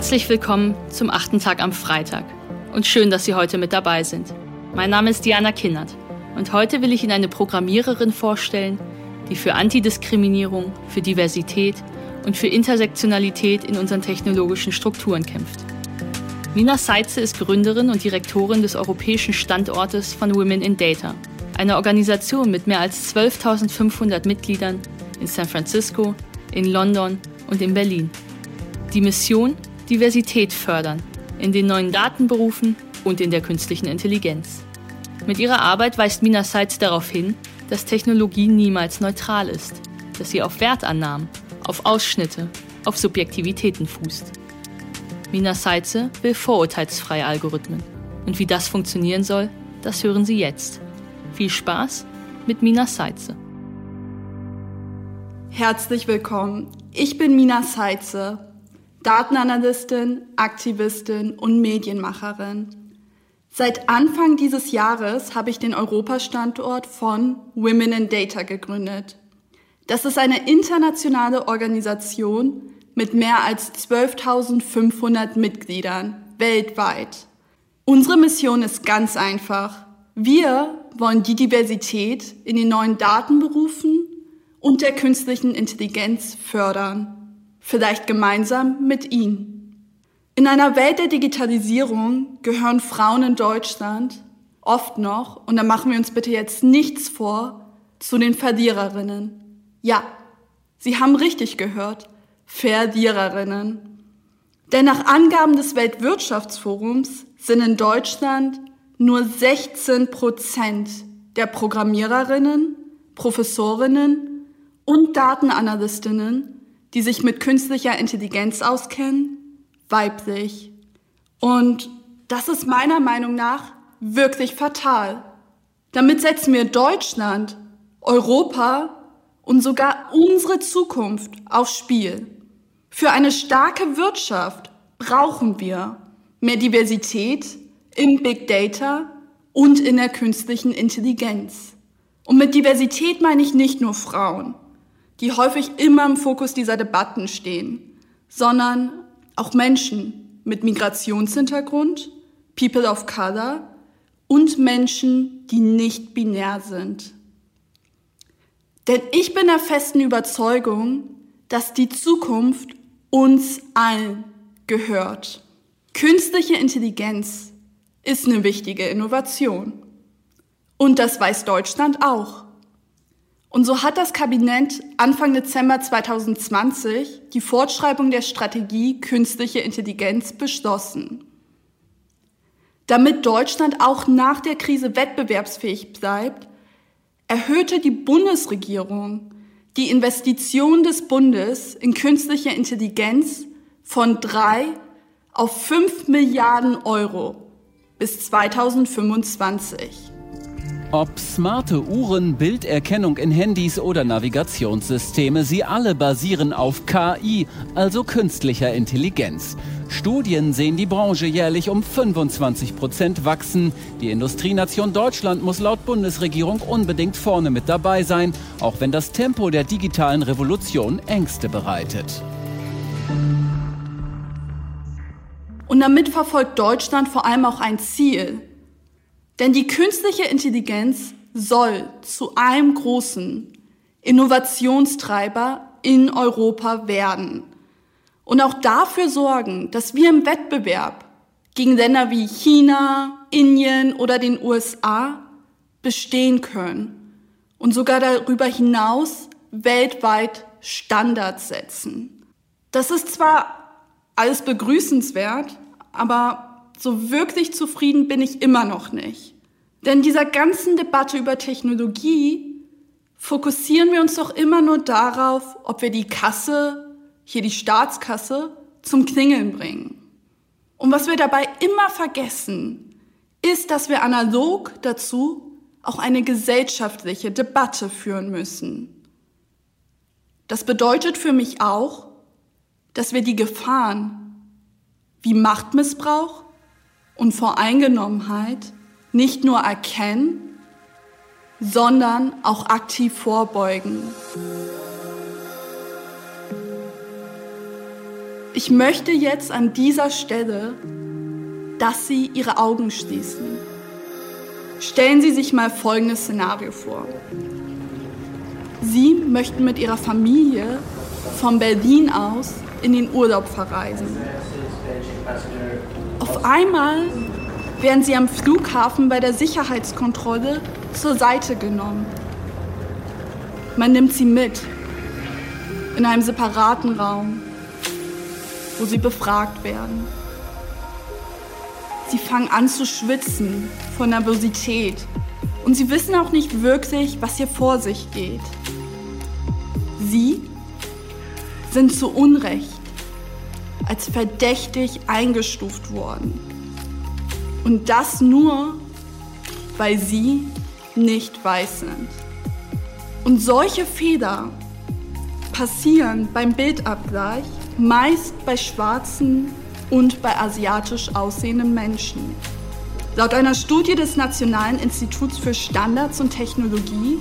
Herzlich willkommen zum achten Tag am Freitag und schön, dass Sie heute mit dabei sind. Mein Name ist Diana Kinnert und heute will ich Ihnen eine Programmiererin vorstellen, die für Antidiskriminierung, für Diversität und für Intersektionalität in unseren technologischen Strukturen kämpft. Mina Seitze ist Gründerin und Direktorin des europäischen Standortes von Women in Data, einer Organisation mit mehr als 12.500 Mitgliedern in San Francisco, in London und in Berlin. Die Mission Diversität fördern in den neuen Datenberufen und in der künstlichen Intelligenz. Mit ihrer Arbeit weist Mina Seitz darauf hin, dass Technologie niemals neutral ist, dass sie auf Wertannahmen, auf Ausschnitte, auf Subjektivitäten fußt. Mina Seitze will vorurteilsfreie Algorithmen. Und wie das funktionieren soll, das hören Sie jetzt. Viel Spaß mit Mina Seitze. Herzlich willkommen. Ich bin Mina Seitze, Datenanalystin, Aktivistin und Medienmacherin. Seit Anfang dieses Jahres habe ich den Europastandort von Women in Data gegründet. Das ist eine internationale Organisation mit mehr als 12.500 Mitgliedern weltweit. Unsere Mission ist ganz einfach. Wir wollen die Diversität in den neuen Datenberufen und der künstlichen Intelligenz fördern. Vielleicht gemeinsam mit Ihnen. In einer Welt der Digitalisierung gehören Frauen in Deutschland oft noch, und da machen wir uns bitte jetzt nichts vor, zu den Verliererinnen. Ja, Sie haben richtig gehört, Verliererinnen. Denn nach Angaben des Weltwirtschaftsforums sind in Deutschland nur 16 Prozent der Programmiererinnen, Professorinnen und Datenanalystinnen, die sich mit künstlicher Intelligenz auskennen, weiblich. Und das ist meiner Meinung nach wirklich fatal. Damit setzen wir Deutschland, Europa und sogar unsere Zukunft aufs Spiel. Für eine starke Wirtschaft brauchen wir mehr Diversität im Big Data und in der künstlichen Intelligenz. Und mit Diversität meine ich nicht nur Frauen, die häufig immer im Fokus dieser Debatten stehen, sondern auch Menschen mit Migrationshintergrund, People of Color und Menschen, die nicht binär sind. Denn ich bin der festen Überzeugung, dass die Zukunft uns allen gehört. Künstliche Intelligenz ist eine wichtige Innovation. Und das weiß Deutschland auch. Und so hat das Kabinett Anfang Dezember 2020 die Fortschreibung der Strategie Künstliche Intelligenz beschlossen. Damit Deutschland auch nach der Krise wettbewerbsfähig bleibt, erhöhte die Bundesregierung die Investition des Bundes in künstliche Intelligenz von drei auf fünf Milliarden Euro bis 2025. Ob smarte Uhren, Bilderkennung in Handys oder Navigationssysteme, sie alle basieren auf KI, also künstlicher Intelligenz. Studien sehen die Branche jährlich um 25 Prozent wachsen. Die Industrienation Deutschland muss laut Bundesregierung unbedingt vorne mit dabei sein, auch wenn das Tempo der digitalen Revolution Ängste bereitet. Und damit verfolgt Deutschland vor allem auch ein Ziel, denn die künstliche Intelligenz soll zu einem großen Innovationstreiber in Europa werden und auch dafür sorgen, dass wir im Wettbewerb gegen Länder wie China, Indien oder den USA bestehen können und sogar darüber hinaus weltweit Standards setzen. Das ist zwar alles begrüßenswert, aber so wirklich zufrieden bin ich immer noch nicht. Denn dieser ganzen Debatte über Technologie fokussieren wir uns doch immer nur darauf, ob wir die Kasse, hier die Staatskasse, zum Klingeln bringen. Und was wir dabei immer vergessen, ist, dass wir analog dazu auch eine gesellschaftliche Debatte führen müssen. Das bedeutet für mich auch, dass wir die Gefahren wie Machtmissbrauch, und Voreingenommenheit nicht nur erkennen, sondern auch aktiv vorbeugen. Ich möchte jetzt an dieser Stelle, dass Sie Ihre Augen schließen. Stellen Sie sich mal folgendes Szenario vor. Sie möchten mit Ihrer Familie von Berlin aus in den Urlaub verreisen. Auf einmal werden Sie am Flughafen bei der Sicherheitskontrolle zur Seite genommen. Man nimmt Sie mit in einem separaten Raum, wo Sie befragt werden. Sie fangen an zu schwitzen vor Nervosität und Sie wissen auch nicht wirklich, was hier vor sich geht. Sie sind zu Unrecht als verdächtig eingestuft worden. Und das nur, weil sie nicht weiß sind. Und solche Fehler passieren beim Bildabgleich meist bei schwarzen und bei asiatisch aussehenden Menschen. Laut einer Studie des Nationalen Instituts für Standards und Technologie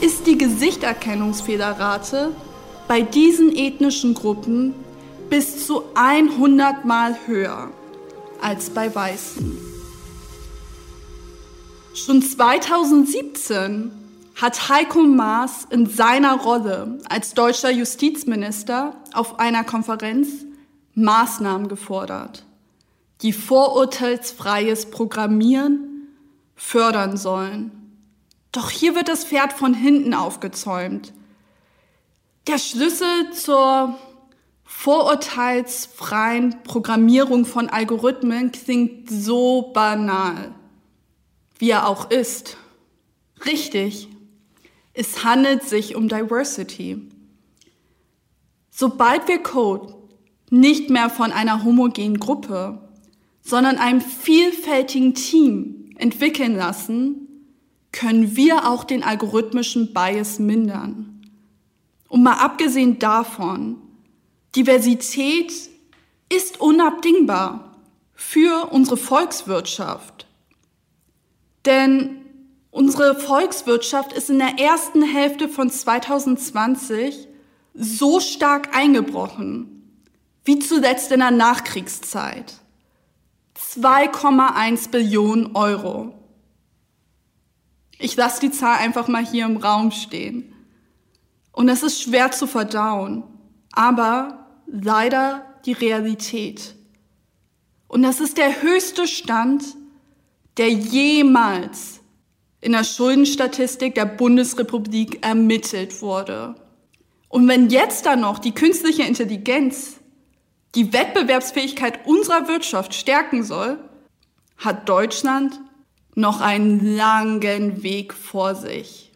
ist die Gesichterkennungsfehlerrate bei diesen ethnischen Gruppen bis zu 100 Mal höher als bei Weißen. Schon 2017 hat Heiko Maas in seiner Rolle als deutscher Justizminister auf einer Konferenz Maßnahmen gefordert, die vorurteilsfreies Programmieren fördern sollen. Doch hier wird das Pferd von hinten aufgezäumt. Der Schlüssel zur vorurteilsfreien Programmierung von Algorithmen klingt so banal, wie er auch ist. Richtig, es handelt sich um Diversity. Sobald wir Code nicht mehr von einer homogenen Gruppe, sondern einem vielfältigen Team entwickeln lassen, können wir auch den algorithmischen Bias mindern. Und mal abgesehen davon, Diversität ist unabdingbar für unsere Volkswirtschaft. Denn unsere Volkswirtschaft ist in der ersten Hälfte von 2020 so stark eingebrochen wie zuletzt in der Nachkriegszeit. 2,1 Billionen Euro. Ich lasse die Zahl einfach mal hier im Raum stehen. Und es ist schwer zu verdauen, aber leider die Realität. Und das ist der höchste Stand, der jemals in der Schuldenstatistik der Bundesrepublik ermittelt wurde. Und wenn jetzt dann noch die künstliche Intelligenz die Wettbewerbsfähigkeit unserer Wirtschaft stärken soll, hat Deutschland noch einen langen Weg vor sich.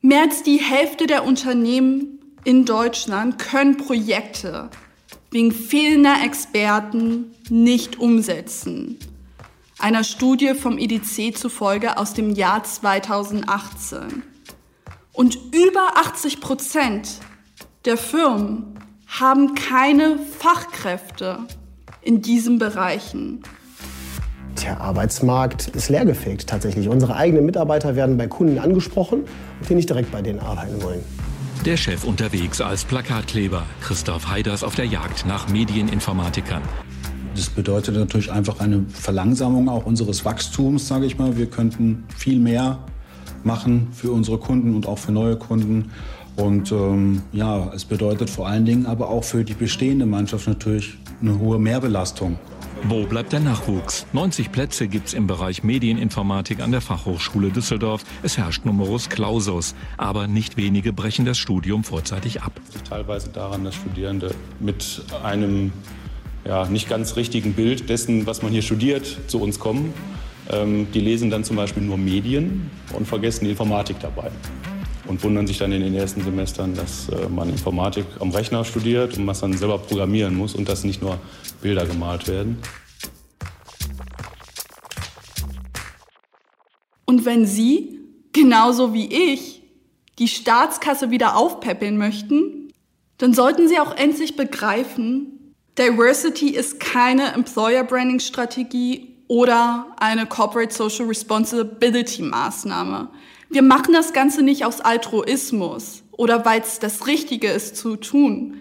Mehr als die Hälfte der Unternehmen in Deutschland können Projekte wegen fehlender Experten nicht umsetzen. Einer Studie vom EDC zufolge aus dem Jahr 2018. Und über 80 Prozent der Firmen haben keine Fachkräfte in diesen Bereichen. Der Arbeitsmarkt ist leergefegt tatsächlich. Unsere eigenen Mitarbeiter werden bei Kunden angesprochen die nicht direkt bei denen arbeiten wollen. Der Chef unterwegs als Plakatkleber. Christoph Heiders auf der Jagd nach Medieninformatikern. Das bedeutet natürlich einfach eine Verlangsamung auch unseres Wachstums, sage ich mal. Wir könnten viel mehr machen für unsere Kunden und auch für neue Kunden. Und ähm, ja, es bedeutet vor allen Dingen aber auch für die bestehende Mannschaft natürlich eine hohe Mehrbelastung. Wo bleibt der Nachwuchs? 90 Plätze gibt es im Bereich Medieninformatik an der Fachhochschule Düsseldorf. Es herrscht Numerus Clausus. Aber nicht wenige brechen das Studium vorzeitig ab. Teilweise daran, dass Studierende mit einem ja, nicht ganz richtigen Bild dessen, was man hier studiert, zu uns kommen. Ähm, die lesen dann zum Beispiel nur Medien und vergessen die Informatik dabei und wundern sich dann in den ersten Semestern, dass äh, man Informatik am Rechner studiert und was dann selber programmieren muss und dass nicht nur Bilder gemalt werden. Und wenn Sie, genauso wie ich, die Staatskasse wieder aufpäppeln möchten, dann sollten Sie auch endlich begreifen, Diversity ist keine Employer Branding Strategie oder eine Corporate Social Responsibility Maßnahme. Wir machen das Ganze nicht aus Altruismus oder weil es das Richtige ist zu tun,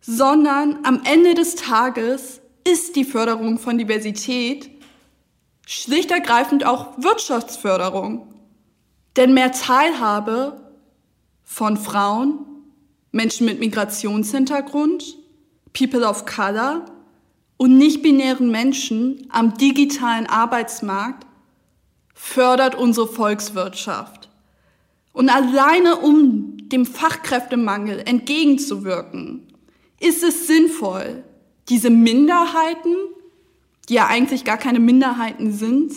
sondern am Ende des Tages ist die Förderung von Diversität schlicht ergreifend auch Wirtschaftsförderung. Denn mehr Teilhabe von Frauen, Menschen mit Migrationshintergrund, People of Color und nicht-binären Menschen am digitalen Arbeitsmarkt fördert unsere Volkswirtschaft. Und alleine um dem Fachkräftemangel entgegenzuwirken, ist es sinnvoll, diese Minderheiten, die ja eigentlich gar keine Minderheiten sind,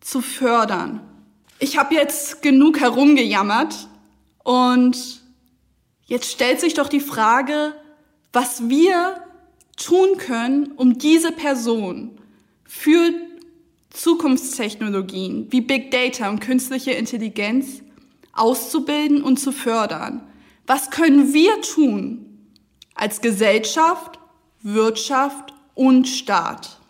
zu fördern. Ich habe jetzt genug herumgejammert und jetzt stellt sich doch die Frage, was wir tun können, um diese Person für Zukunftstechnologien wie Big Data und künstliche Intelligenz auszubilden und zu fördern. Was können wir tun als Gesellschaft, Wirtschaft und Staat?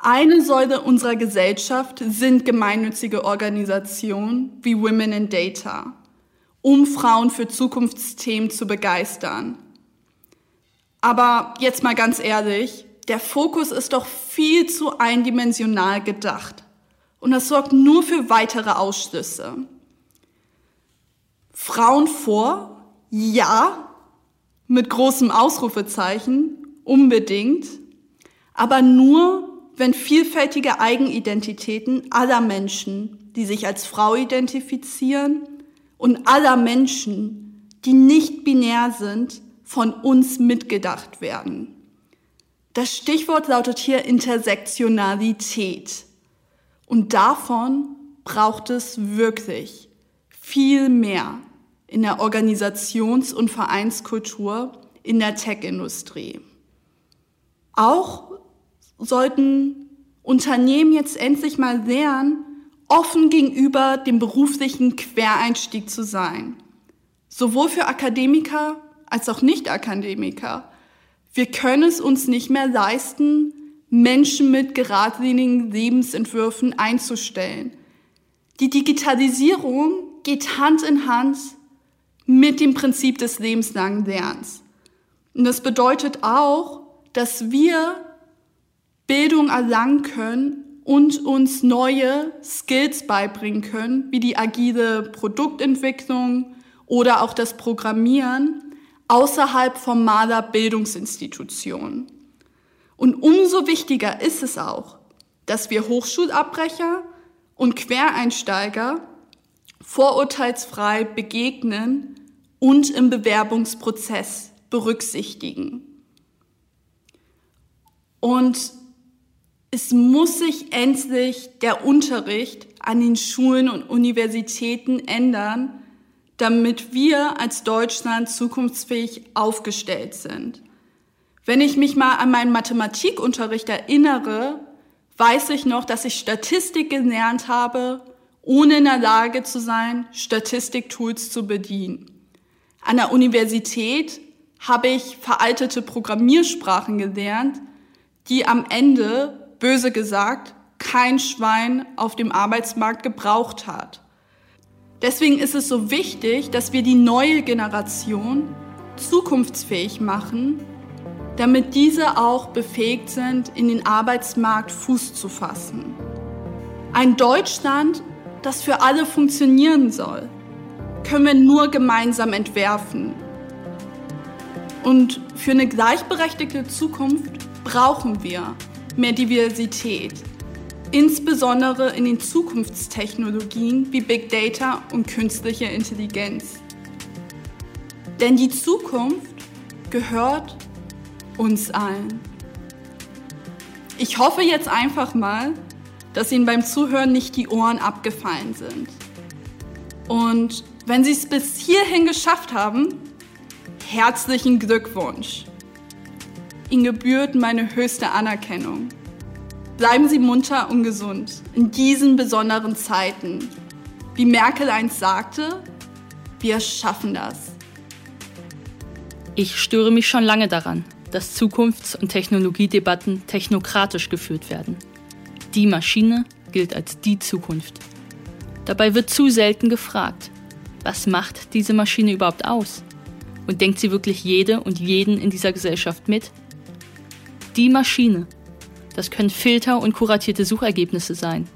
Eine Säule unserer Gesellschaft sind gemeinnützige Organisationen wie Women in Data, um Frauen für Zukunftsthemen zu begeistern. Aber jetzt mal ganz ehrlich, der Fokus ist doch viel zu eindimensional gedacht. Und das sorgt nur für weitere Ausschlüsse. Frauen vor? Ja. Mit großem Ausrufezeichen. Unbedingt. Aber nur, wenn vielfältige Eigenidentitäten aller Menschen, die sich als Frau identifizieren, und aller Menschen, die nicht binär sind, von uns mitgedacht werden. Das Stichwort lautet hier Intersektionalität. Und davon braucht es wirklich viel mehr in der Organisations- und Vereinskultur in der Tech-Industrie. Auch sollten Unternehmen jetzt endlich mal lernen, offen gegenüber dem beruflichen Quereinstieg zu sein. Sowohl für Akademiker als auch Nicht-Akademiker. Wir können es uns nicht mehr leisten, Menschen mit geradlinigen Lebensentwürfen einzustellen. Die Digitalisierung geht Hand in Hand mit dem Prinzip des lebenslangen Lernens. Und das bedeutet auch, dass wir Bildung erlangen können und uns neue Skills beibringen können, wie die agile Produktentwicklung oder auch das Programmieren, außerhalb formaler Bildungsinstitutionen. Und umso wichtiger ist es auch, dass wir Hochschulabbrecher und Quereinsteiger vorurteilsfrei begegnen und im Bewerbungsprozess berücksichtigen. Und es muss sich endlich der Unterricht an den Schulen und Universitäten ändern, damit wir als Deutschland zukunftsfähig aufgestellt sind. Wenn ich mich mal an meinen Mathematikunterricht erinnere, weiß ich noch, dass ich Statistik gelernt habe, ohne in der Lage zu sein, Statistiktools zu bedienen. An der Universität habe ich veraltete Programmiersprachen gelernt, die am Ende, böse gesagt, kein Schwein auf dem Arbeitsmarkt gebraucht hat. Deswegen ist es so wichtig, dass wir die neue Generation zukunftsfähig machen, damit diese auch befähigt sind, in den Arbeitsmarkt Fuß zu fassen. Ein Deutschland, das für alle funktionieren soll, können wir nur gemeinsam entwerfen. Und für eine gleichberechtigte Zukunft brauchen wir mehr Diversität, insbesondere in den Zukunftstechnologien wie Big Data und künstliche Intelligenz. Denn die Zukunft gehört uns allen. Ich hoffe jetzt einfach mal, dass Ihnen beim Zuhören nicht die Ohren abgefallen sind. Und wenn Sie es bis hierhin geschafft haben, herzlichen Glückwunsch. Ihnen gebührt meine höchste Anerkennung. Bleiben Sie munter und gesund in diesen besonderen Zeiten. Wie Merkel einst sagte, wir schaffen das. Ich störe mich schon lange daran, dass Zukunfts- und Technologiedebatten technokratisch geführt werden. Die Maschine gilt als die Zukunft. Dabei wird zu selten gefragt, was macht diese Maschine überhaupt aus? Und denkt sie wirklich jede und jeden in dieser Gesellschaft mit? Die Maschine. Das können Filter und kuratierte Suchergebnisse sein.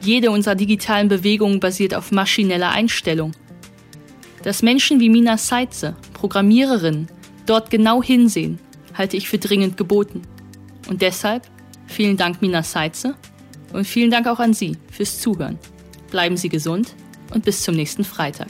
Jede unserer digitalen Bewegungen basiert auf maschineller Einstellung. Dass Menschen wie Mina Seitze, Programmiererinnen, dort genau hinsehen, halte ich für dringend geboten. Und deshalb vielen Dank Mina Seitze und vielen Dank auch an Sie fürs Zuhören. Bleiben Sie gesund und bis zum nächsten Freitag.